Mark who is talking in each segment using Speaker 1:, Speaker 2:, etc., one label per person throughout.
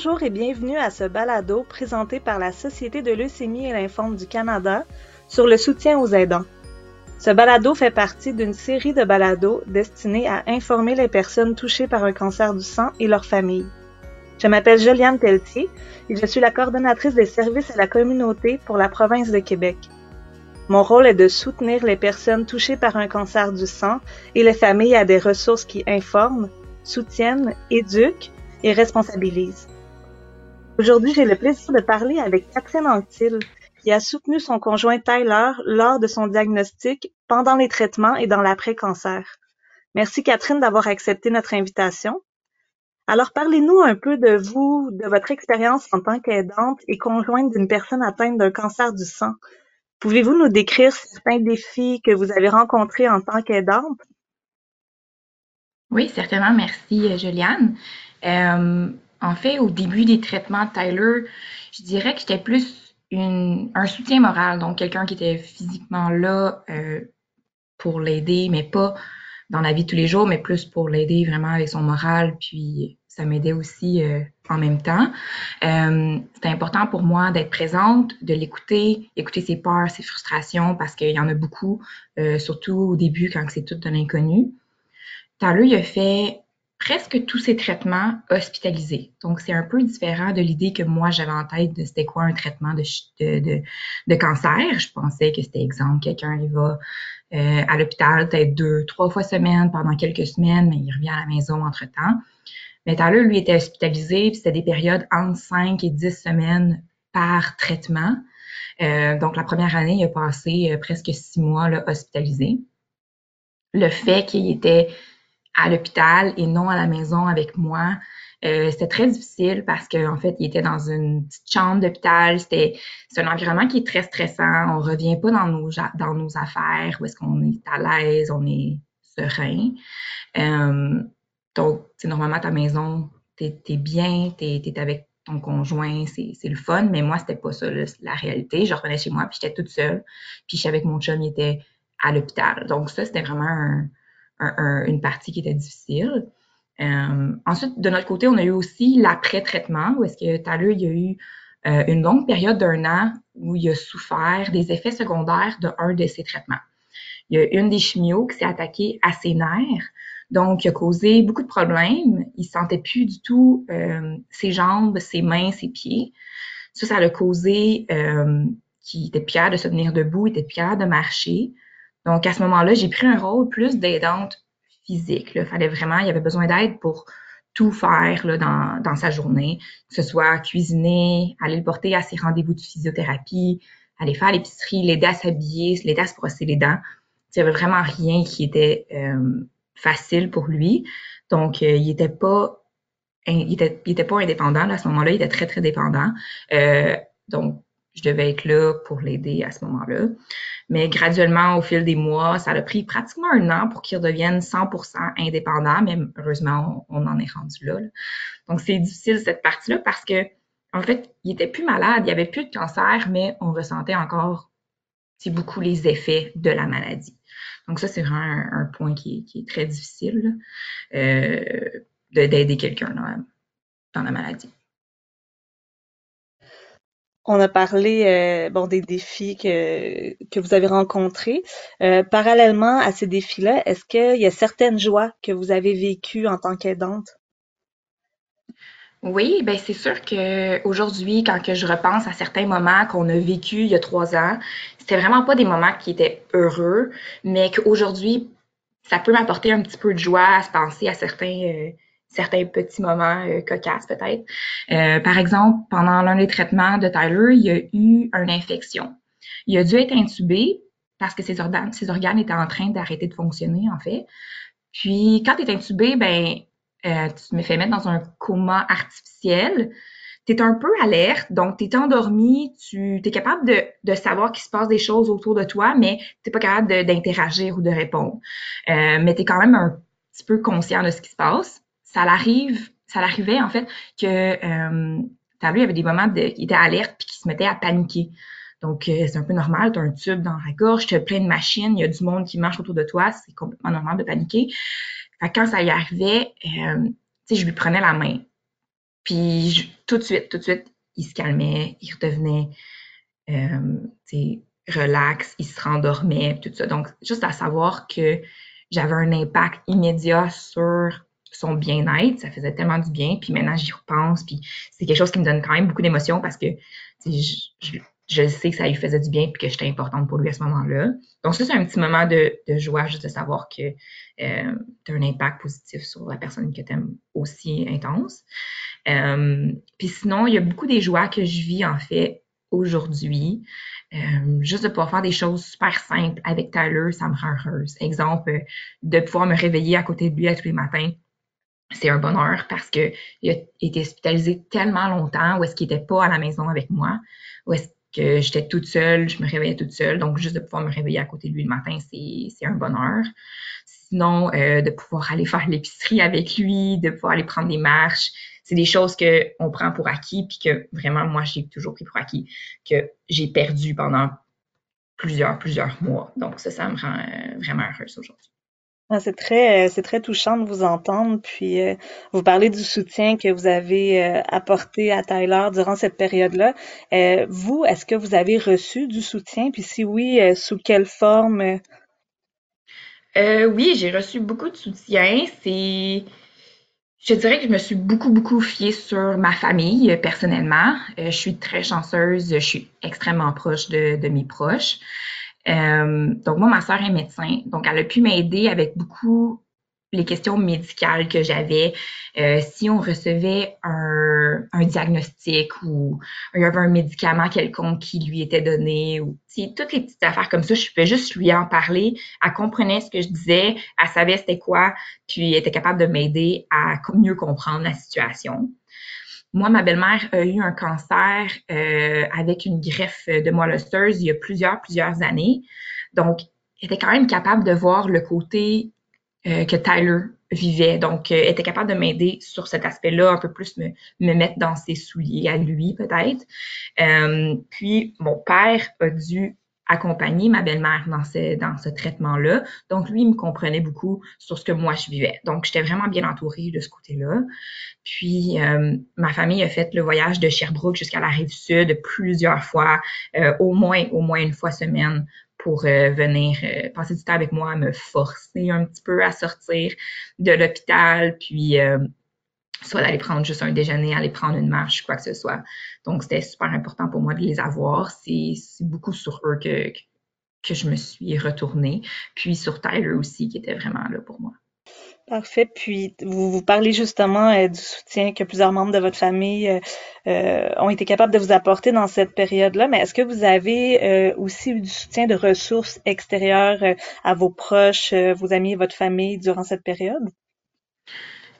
Speaker 1: Bonjour et bienvenue à ce balado présenté par la Société de leucémie et lymphome du Canada sur le soutien aux aidants. Ce balado fait partie d'une série de balados destinés à informer les personnes touchées par un cancer du sang et leurs familles. Je m'appelle Juliane Pelletier et je suis la coordonnatrice des services à la communauté pour la province de Québec. Mon rôle est de soutenir les personnes touchées par un cancer du sang et les familles à des ressources qui informent, soutiennent, éduquent et responsabilisent. Aujourd'hui, j'ai le plaisir de parler avec Catherine Anctil, qui a soutenu son conjoint Tyler lors de son diagnostic, pendant les traitements et dans l'après-cancer. Merci Catherine d'avoir accepté notre invitation. Alors parlez-nous un peu de vous, de votre expérience en tant qu'aidante et conjointe d'une personne atteinte d'un cancer du sang. Pouvez-vous nous décrire certains défis que vous avez rencontrés en tant qu'aidante?
Speaker 2: Oui, certainement. Merci, Juliane. Euh, en fait, au début des traitements de Tyler, je dirais que j'étais plus une, un soutien moral, donc quelqu'un qui était physiquement là euh, pour l'aider, mais pas dans la vie tous les jours, mais plus pour l'aider vraiment avec son moral, puis ça m'aidait aussi euh, en même temps. Euh, C'était important pour moi d'être présente, de l'écouter, écouter ses peurs, ses frustrations, parce qu'il y en a beaucoup, surtout au début quand c'est tout de l'inconnu. Tyler, il a fait presque tous ces traitements hospitalisés. Donc, c'est un peu différent de l'idée que moi, j'avais en tête de c'était quoi un traitement de, de, de, cancer. Je pensais que c'était exemple, quelqu'un, il va euh, à l'hôpital peut-être deux, trois fois semaine pendant quelques semaines, mais il revient à la maison entre-temps. Mais Tyler, lui, était hospitalisé, puis c'était des périodes entre 5 et 10 semaines par traitement. Euh, donc, la première année, il a passé euh, presque six mois là, hospitalisé. Le fait qu'il était à l'hôpital et non à la maison avec moi. Euh, c'était très difficile parce qu'en en fait, il était dans une petite chambre d'hôpital. C'était c'est un environnement qui est très stressant. On revient pas dans nos dans nos affaires où est-ce qu'on est à l'aise, on est serein. Euh, donc, c'est normalement ta maison, t'es es bien, t'es es avec ton conjoint, c'est le fun. Mais moi, c'était pas ça la réalité. Je revenais chez moi puis j'étais toute seule. Puis je savais que mon chum il était à l'hôpital. Donc ça, c'était vraiment un, une partie qui était difficile. Euh, ensuite, de notre côté, on a eu aussi l'après-traitement, où est-ce que Tyler, il y a eu euh, une longue période d'un an où il a souffert des effets secondaires de un de ses traitements. Il y a une des chimios qui s'est attaquée à ses nerfs, donc il a causé beaucoup de problèmes. Il sentait plus du tout euh, ses jambes, ses mains, ses pieds. Ça, ça l'a causé euh, qu'il était pire de se tenir debout, il était pire de marcher. Donc, à ce moment-là, j'ai pris un rôle plus d'aidante physique. Il fallait vraiment, il y avait besoin d'aide pour tout faire dans, sa journée, que ce soit cuisiner, aller le porter à ses rendez-vous de physiothérapie, aller faire l'épicerie, l'aider à s'habiller, l'aider à se brosser les dents. Il n'y avait vraiment rien qui était euh, facile pour lui. Donc, euh, il était pas il pas indépendant à ce moment-là, il était très, très dépendant. Euh, donc, je devais être là pour l'aider à ce moment-là. Mais graduellement, au fil des mois, ça a pris pratiquement un an pour qu'il redevienne 100% indépendant, mais heureusement, on, en est rendu là. Donc, c'est difficile cette partie-là parce que, en fait, il était plus malade, il avait plus de cancer, mais on ressentait encore beaucoup les effets de la maladie. Donc, ça, c'est vraiment un, point qui est, très difficile euh, d'aider quelqu'un dans la maladie.
Speaker 1: On a parlé euh, bon des défis que, que vous avez rencontrés. Euh, parallèlement à ces défis-là, est-ce qu'il y a certaines joies que vous avez vécues en tant qu'aidante?
Speaker 2: Oui, ben c'est sûr que aujourd'hui, quand que je repense à certains moments qu'on a vécu il y a trois ans, c'était vraiment pas des moments qui étaient heureux, mais qu'aujourd'hui, ça peut m'apporter un petit peu de joie à se penser à certains euh, certains petits moments euh, cocasses peut-être. Euh, par exemple, pendant l'un des traitements de Tyler, il y a eu une infection. Il a dû être intubé parce que ses organes, étaient en train d'arrêter de fonctionner, en fait. Puis, quand tu es intubé, ben, euh, tu me fais mettre dans un coma artificiel. Tu es un peu alerte, donc tu es endormi, tu es capable de, de savoir qu'il se passe des choses autour de toi, mais tu pas capable d'interagir ou de répondre. Euh, mais tu es quand même un petit peu conscient de ce qui se passe ça l'arrive, ça l'arrivait en fait que euh, t'as vu, il y avait des moments de, il était alerte puis qu'il se mettait à paniquer. Donc, euh, c'est un peu normal, tu as un tube dans la gorge, tu as plein de machines, il y a du monde qui marche autour de toi, c'est complètement normal de paniquer. Fait quand ça y arrivait, euh, tu sais, je lui prenais la main. Puis tout de suite, tout de suite, il se calmait, il redevenait euh, relax, il se rendormait, tout ça. Donc, juste à savoir que j'avais un impact immédiat sur son bien-être, ça faisait tellement du bien. Puis maintenant, j'y repense, puis c'est quelque chose qui me donne quand même beaucoup d'émotions parce que je, je, sais que ça lui faisait du bien puis que j'étais importante pour lui à ce moment-là. Donc ça, c'est un petit moment de, joie juste de savoir que euh, tu as un impact positif sur la personne que tu aimes aussi intense. Euh, puis sinon, il y a beaucoup des joies que je vis en fait aujourd'hui. Euh, juste de pouvoir faire des choses super simples avec Tyler, ça me rend heureuse. Exemple, de pouvoir me réveiller à côté de lui à tous les matins, c'est un bonheur parce que il a été hospitalisé tellement longtemps où est-ce qu'il était pas à la maison avec moi, où est-ce que j'étais toute seule, je me réveillais toute seule, donc juste de pouvoir me réveiller à côté de lui le matin, c'est un bonheur. Sinon, euh, de pouvoir aller faire l'épicerie avec lui, de pouvoir aller prendre des marches, c'est des choses que on prend pour acquis puis que vraiment moi j'ai toujours pris pour acquis que j'ai perdu pendant plusieurs plusieurs mois. Donc ça, ça me rend euh, vraiment heureuse aujourd'hui.
Speaker 1: Ah, c'est très, euh, c'est très touchant de vous entendre. Puis, euh, vous parlez du soutien que vous avez euh, apporté à Tyler durant cette période-là. vous, est-ce que vous avez reçu du soutien? Puis, si oui, sous quelle forme?
Speaker 2: oui, j'ai reçu beaucoup de soutien. C'est, je dirais que je me suis beaucoup, beaucoup fiée sur ma famille personnellement. je suis très chanceuse. Je suis extrêmement proche de, de mes proches. Euh, donc moi, ma soeur est médecin, donc elle a pu m'aider avec beaucoup les questions médicales que j'avais. Euh, si on recevait un, un, diagnostic ou il y avait un médicament quelconque qui lui était donné ou toutes les petites affaires comme ça, je pouvais juste lui en parler. Elle comprenait ce que je disais, elle savait c'était quoi, puis elle était capable de m'aider à mieux comprendre la situation. Moi, ma belle-mère a eu un cancer euh, avec une greffe de moelle osseuse il y a plusieurs, plusieurs années. Donc, elle était quand même capable de voir le côté euh, que Tyler vivait. Donc, elle était capable de m'aider sur cet aspect-là, un peu plus me, me mettre dans ses souliers à lui, peut-être. Euh, puis, mon père a dû accompagner ma belle-mère dans ce, dans ce traitement-là. Donc, lui, il me comprenait beaucoup sur ce que moi, je vivais. Donc, j'étais vraiment bien entourée de ce côté-là. Puis, euh, ma famille a fait le voyage de Sherbrooke jusqu'à la rive sud plusieurs fois, euh, au moins, au moins une fois semaine pour euh, venir passer du temps avec moi, me forcer un petit peu à sortir de l'hôpital, puis soit d'aller prendre juste un déjeuner, aller prendre une marche, quoi que ce soit. Donc, c'était super important pour moi de les avoir. C'est beaucoup sur eux que, je me suis retournée. Puis sur Tyler aussi, qui était vraiment là pour moi.
Speaker 1: Parfait. Puis vous, vous parlez justement euh, du soutien que plusieurs membres de votre famille euh, euh, ont été capables de vous apporter dans cette période-là, mais est-ce que vous avez aussi eu du soutien de ressources extérieures à vos proches, vos amis et votre famille durant cette période?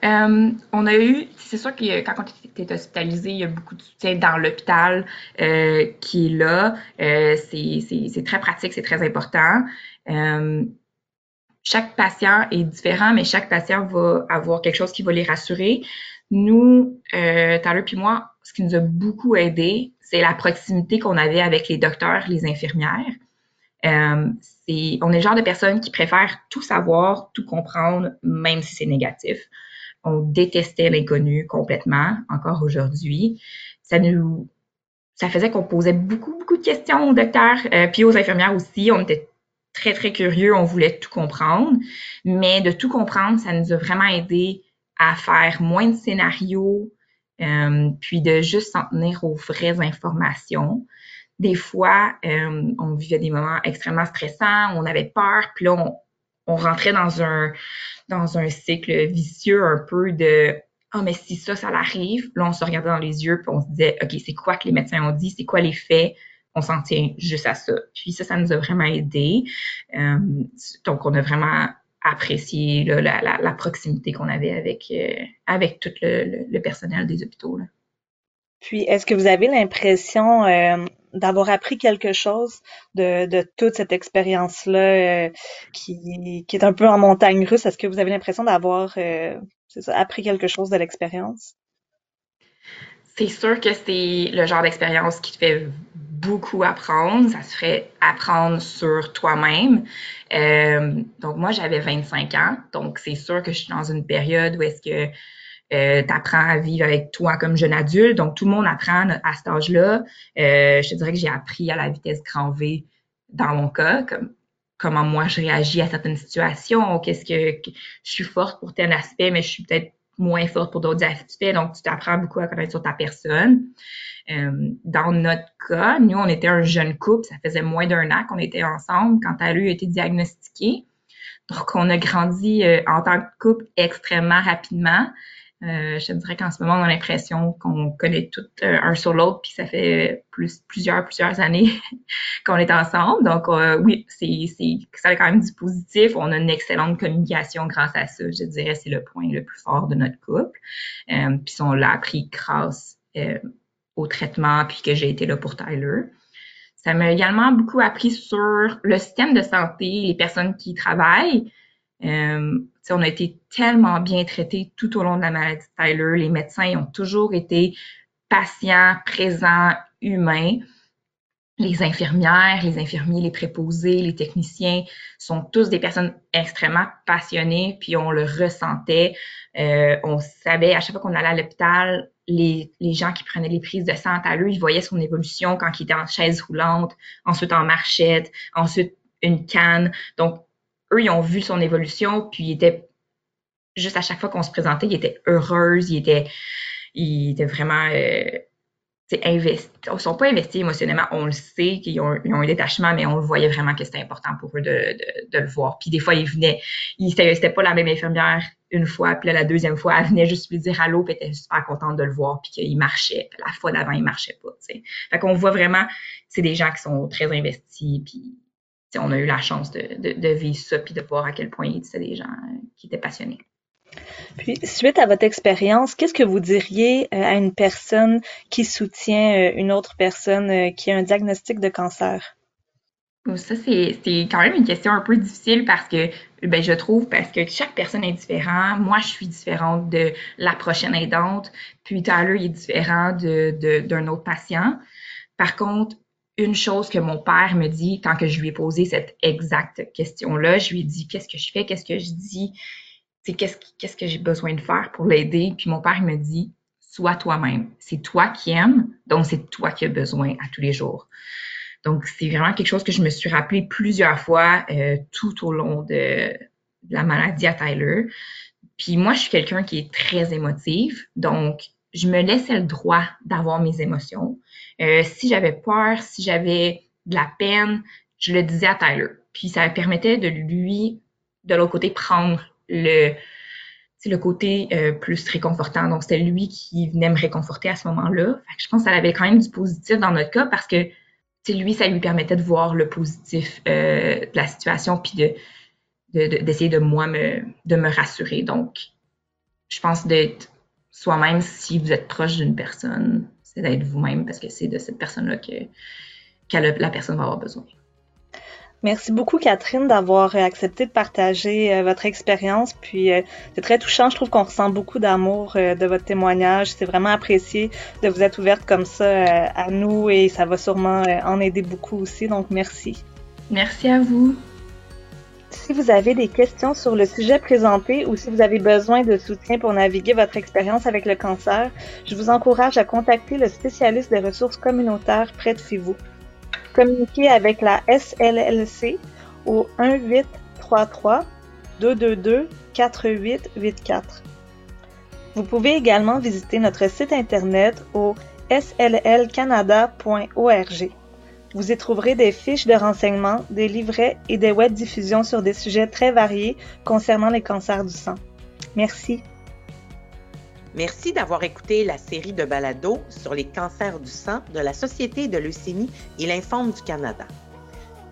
Speaker 2: Euh, on a eu, c'est sûr que quand on est hospitalisé, il y a beaucoup de soutien dans l'hôpital euh, qui est là. Euh, c'est très pratique, c'est très important. Euh, chaque patient est différent, mais chaque patient va avoir quelque chose qui va les rassurer. Nous, euh, Tyler puis moi, ce qui nous a beaucoup aidé, c'est la proximité qu'on avait avec les docteurs, les infirmières. Euh, on est le genre de personnes qui préfèrent tout savoir, tout comprendre, même si c'est négatif. On détestait l'inconnu complètement, encore aujourd'hui. Ça nous, ça faisait qu'on posait beaucoup, beaucoup de questions aux docteurs, euh, puis aux infirmières aussi. On était très, très curieux, on voulait tout comprendre. Mais de tout comprendre, ça nous a vraiment aidé à faire moins de scénarios, euh, puis de juste s'en tenir aux vraies informations. Des fois, euh, on vivait des moments extrêmement stressants, on avait peur, puis là, on, on rentrait dans un, dans un cycle vicieux un peu de ah mais si ça ça l'arrive là on se regardait dans les yeux puis on se disait ok c'est quoi que les médecins ont dit? C'est quoi les faits? On s'en tient juste à ça puis ça ça nous a vraiment aidé. Euh, donc on a vraiment apprécié la, proximité qu'on avait avec euh, avec tout le, le, personnel des hôpitaux là.
Speaker 1: Puis, est-ce que vous avez l'impression euh, d'avoir appris quelque chose de, de toute cette expérience-là euh, qui, qui est un peu en montagne russe? Est-ce que vous avez l'impression d'avoir euh, appris quelque chose de l'expérience?
Speaker 2: C'est sûr que c'est le genre d'expérience qui te fait beaucoup apprendre. Ça se fait apprendre sur toi-même. Euh, donc, moi, j'avais 25 ans. Donc, c'est sûr que je suis dans une période où est-ce que euh, tu apprends à vivre avec toi comme jeune adulte. Donc, tout le monde apprend à cet âge-là. Euh, je te dirais que j'ai appris à la vitesse grand V dans mon cas, comme comment moi je réagis à certaines situations, qu'est-ce que, je suis forte pour tel aspect, mais je suis peut-être moins forte pour d'autres aspects. Donc, tu t'apprends beaucoup à connaître sur ta personne. Euh, dans notre cas, nous, on était un jeune couple, ça faisait moins d'un an qu'on était ensemble quand elle a été diagnostiquée. Donc, on a grandi euh, en tant que couple extrêmement rapidement. Euh, je te dirais qu'en ce moment, on a l'impression qu'on connaît tout euh, un sur l'autre, puis ça fait plus plusieurs plusieurs années qu'on est ensemble. Donc euh, oui, c'est c'est ça a quand même du positif. On a une excellente communication grâce à ça. Je dirais c'est le point le plus fort de notre couple. Euh, puis on l'a appris grâce au traitement, puis que j'ai été là pour Tyler. Ça m'a également beaucoup appris sur le système de santé, les personnes qui travaillent. Euh, on a été tellement bien traités tout au long de la maladie de Tyler. Les médecins ont toujours été patients, présents, humains. Les infirmières, les infirmiers, les préposés, les techniciens sont tous des personnes extrêmement passionnées, puis on le ressentait. Euh, on savait à chaque fois qu'on allait à l'hôpital, les, gens qui prenaient les prises de sang à Tyler, ils voyaient son évolution quand il était en chaise roulante, ensuite en marchette, ensuite une canne. Donc, eux, ils ont vu son évolution, puis ils étaient juste à chaque fois qu'on se présentait, ils étaient heureuses, ils étaient, ils étaient vraiment euh, investis. Ils sont pas investis émotionnellement, on le sait qu'ils ont, ils ont, un détachement, mais on le voyait vraiment que c'était important pour eux de, de, le voir. Puis des fois, ils venaient, ils, c'était pas la même infirmière une fois, puis là, la deuxième fois, elle venait juste lui dire allô, puis elle était super contente de le voir, puis qu'il marchait. La fois d'avant, il marchait pas. T'sais. Fait qu'on voit vraiment, c'est des gens qui sont très investis, puis on a eu la chance de, de, de vivre ça, puis de voir à quel point c'était des gens euh, qui étaient passionnés.
Speaker 1: Puis, suite à votre expérience, qu'est-ce que vous diriez euh, à une personne qui soutient euh, une autre personne qui a un diagnostic de cancer?
Speaker 2: Oh, ça, c'est quand même une question un peu difficile parce que, ben, je trouve, parce que chaque personne est différente. Moi, je suis différente de la prochaine aidante, puis Tyler, il est différent d'un de, d'un autre patient. Par contre, une chose que mon père me dit quand que je lui ai posé cette exacte question-là. Je lui ai dit qu'est-ce que je fais, qu'est-ce que je dis, qu'est-ce qu'est-ce que j'ai besoin de faire pour l'aider? Puis mon père me dit sois toi-même. C'est toi qui aimes, donc c'est toi qui as besoin à tous les jours. Donc c'est vraiment quelque chose que je me suis rappelé plusieurs fois euh, tout au long de, la maladie à Tyler. Puis moi, je suis quelqu'un qui est très émotive, donc je me laissais le droit d'avoir mes émotions. Euh, si j'avais peur, si j'avais de la peine, je le disais à Tyler. Puis ça permettait de lui, de l'autre côté, prendre le, le côté euh, plus réconfortant. Donc, c'était lui qui venait me réconforter à ce moment-là. Je pense que ça avait quand même du positif dans notre cas parce que lui, ça lui permettait de voir le positif euh, de la situation puis de d'essayer de, de, moi me, de me rassurer. Donc, je pense d'être soi-même si vous êtes proche d'une personne c'est d'être vous-même parce que c'est de cette personne-là que, la personne va avoir besoin.
Speaker 1: Merci beaucoup, Catherine, d'avoir accepté de partager euh, votre expérience. Puis, euh, c'est très touchant. Je trouve qu'on ressent beaucoup d'amour euh, de votre témoignage. C'est vraiment apprécié de vous être ouverte comme ça à nous et ça va sûrement en aider beaucoup aussi. Donc, merci.
Speaker 2: Merci à vous.
Speaker 1: Si vous avez des questions sur le sujet présenté ou si vous avez besoin de soutien pour naviguer votre expérience avec le cancer, je vous encourage à contacter le spécialiste des ressources communautaires près de chez vous. Communiquez avec la SLLC au 1833 222 4884. Vous pouvez également visiter notre site internet au sllcanada.org. Vous y trouverez des fiches de renseignements, des livrets et des web diffusions sur des sujets très variés concernant les cancers du sang. Merci.
Speaker 3: Merci d'avoir écouté la série de balados sur les cancers du sang de la Société de leucémie et lymphome du Canada.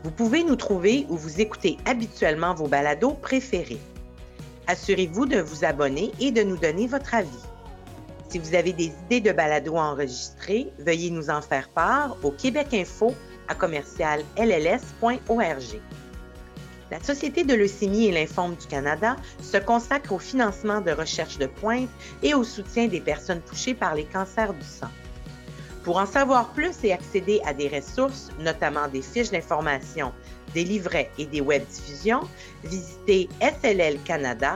Speaker 3: Vous pouvez nous trouver où vous écoutez habituellement vos balados préférés. Assurez-vous de vous abonner et de nous donner votre avis. Si vous avez des idées de balados à enregistrer, veuillez nous en faire part au Québec Info à commercial lls.org. La Société de leucémie et lymphome du Canada se consacre au financement de recherches de pointe et au soutien des personnes touchées par les cancers du sang. Pour en savoir plus et accéder à des ressources, notamment des fiches d'information, des livrets et des web diffusions, visitez sllcanada.org.